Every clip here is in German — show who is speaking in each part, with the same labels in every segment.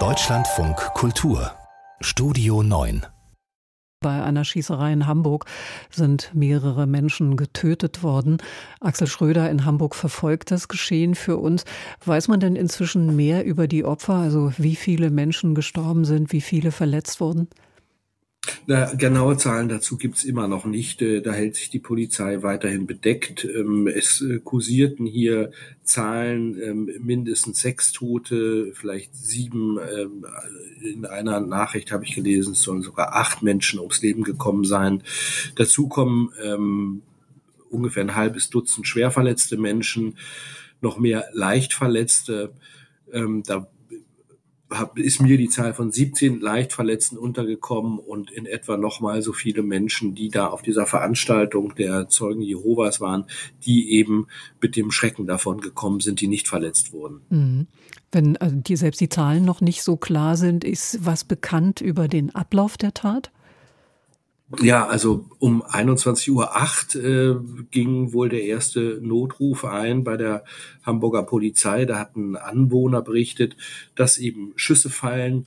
Speaker 1: Deutschlandfunk Kultur Studio 9
Speaker 2: bei einer Schießerei in Hamburg sind mehrere Menschen getötet worden. Axel Schröder in Hamburg verfolgt das Geschehen für uns. Weiß man denn inzwischen mehr über die Opfer, also wie viele Menschen gestorben sind, wie viele verletzt wurden?
Speaker 3: Na, genaue Zahlen dazu gibt's immer noch nicht. Äh, da hält sich die Polizei weiterhin bedeckt. Ähm, es äh, kursierten hier Zahlen, ähm, mindestens sechs Tote, vielleicht sieben. Ähm, in einer Nachricht habe ich gelesen, es sollen sogar acht Menschen ums Leben gekommen sein. Dazu kommen ungefähr ein halbes Dutzend schwerverletzte Menschen, noch mehr Leichtverletzte. Da ist mir die Zahl von 17 Leichtverletzten untergekommen und in etwa nochmal so viele Menschen, die da auf dieser Veranstaltung der Zeugen Jehovas waren, die eben mit dem Schrecken davon gekommen sind, die nicht verletzt wurden. Mhm.
Speaker 2: Wenn also die, selbst die Zahlen noch nicht so klar sind, ist was bekannt über den Ablauf der Tat?
Speaker 3: Ja, also um 21.08 Uhr äh, ging wohl der erste Notruf ein bei der Hamburger Polizei. Da hat ein Anwohner berichtet, dass eben Schüsse fallen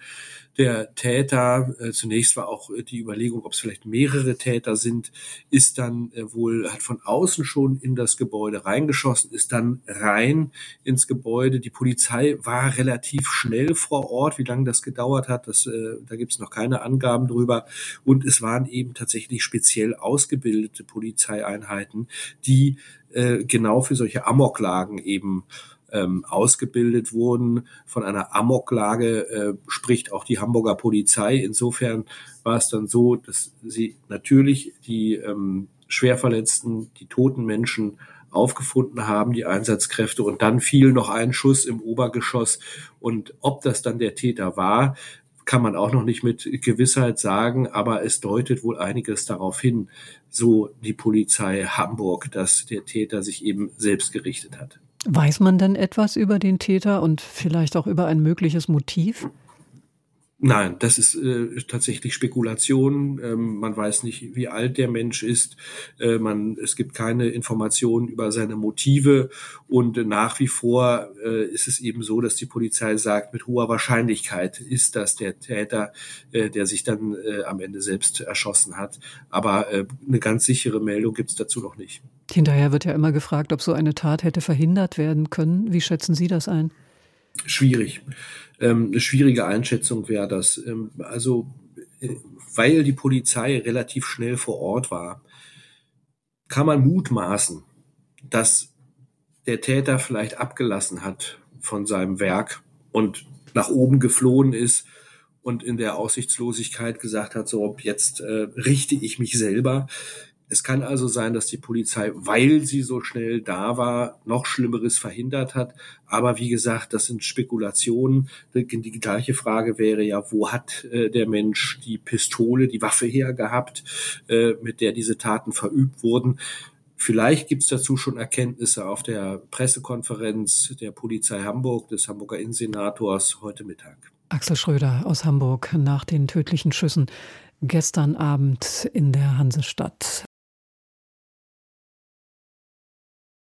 Speaker 3: der Täter, äh, zunächst war auch die Überlegung, ob es vielleicht mehrere Täter sind, ist dann äh, wohl, hat von außen schon in das Gebäude reingeschossen, ist dann rein ins Gebäude. Die Polizei war relativ schnell vor Ort. Wie lange das gedauert hat, das, äh, da gibt es noch keine Angaben drüber. Und es waren eben tatsächlich speziell ausgebildete Polizeieinheiten, die äh, genau für solche Amoklagen eben ähm, ausgebildet wurden. Von einer Amoklage äh, spricht auch die Hamburger Polizei. Insofern war es dann so, dass sie natürlich die ähm, Schwerverletzten, die toten Menschen aufgefunden haben, die Einsatzkräfte. Und dann fiel noch ein Schuss im Obergeschoss. Und ob das dann der Täter war, kann man auch noch nicht mit Gewissheit sagen, aber es deutet wohl einiges darauf hin, so die Polizei Hamburg, dass der Täter sich eben selbst gerichtet hat.
Speaker 2: Weiß man denn etwas über den Täter und vielleicht auch über ein mögliches Motiv?
Speaker 3: Nein, das ist äh, tatsächlich Spekulation. Ähm, man weiß nicht, wie alt der Mensch ist. Äh, man, es gibt keine Informationen über seine Motive. Und äh, nach wie vor äh, ist es eben so, dass die Polizei sagt, mit hoher Wahrscheinlichkeit ist das der Täter, äh, der sich dann äh, am Ende selbst erschossen hat. Aber äh, eine ganz sichere Meldung gibt es dazu noch nicht.
Speaker 2: Hinterher wird ja immer gefragt, ob so eine Tat hätte verhindert werden können. Wie schätzen Sie das ein?
Speaker 3: Schwierig. Ähm, eine schwierige Einschätzung wäre das. Ähm, also, äh, weil die Polizei relativ schnell vor Ort war, kann man mutmaßen, dass der Täter vielleicht abgelassen hat von seinem Werk und nach oben geflohen ist und in der Aussichtslosigkeit gesagt hat, so jetzt äh, richte ich mich selber. Es kann also sein, dass die Polizei, weil sie so schnell da war, noch Schlimmeres verhindert hat. Aber wie gesagt, das sind Spekulationen. Die gleiche Frage wäre ja, wo hat äh, der Mensch die Pistole, die Waffe hergehabt, äh, mit der diese Taten verübt wurden? Vielleicht gibt es dazu schon Erkenntnisse auf der Pressekonferenz der Polizei Hamburg, des Hamburger Innensenators heute Mittag.
Speaker 2: Axel Schröder aus Hamburg nach den tödlichen Schüssen gestern Abend in der Hansestadt.